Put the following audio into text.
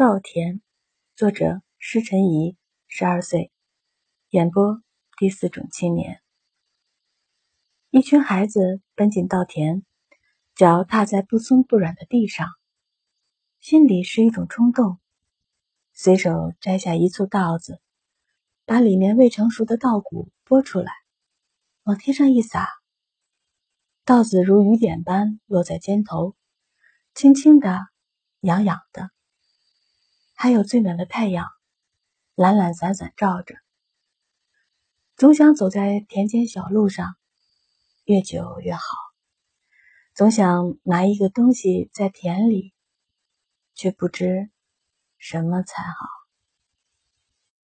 稻田，作者施晨怡，十二岁，演播第四种青年。一群孩子奔进稻田，脚踏在不松不软的地上，心里是一种冲动，随手摘下一簇稻子，把里面未成熟的稻谷拨出来，往天上一撒，稻子如雨点般落在肩头，轻轻的，痒痒的。还有最暖的太阳，懒懒散散照着。总想走在田间小路上，越久越好。总想拿一个东西在田里，却不知什么才好。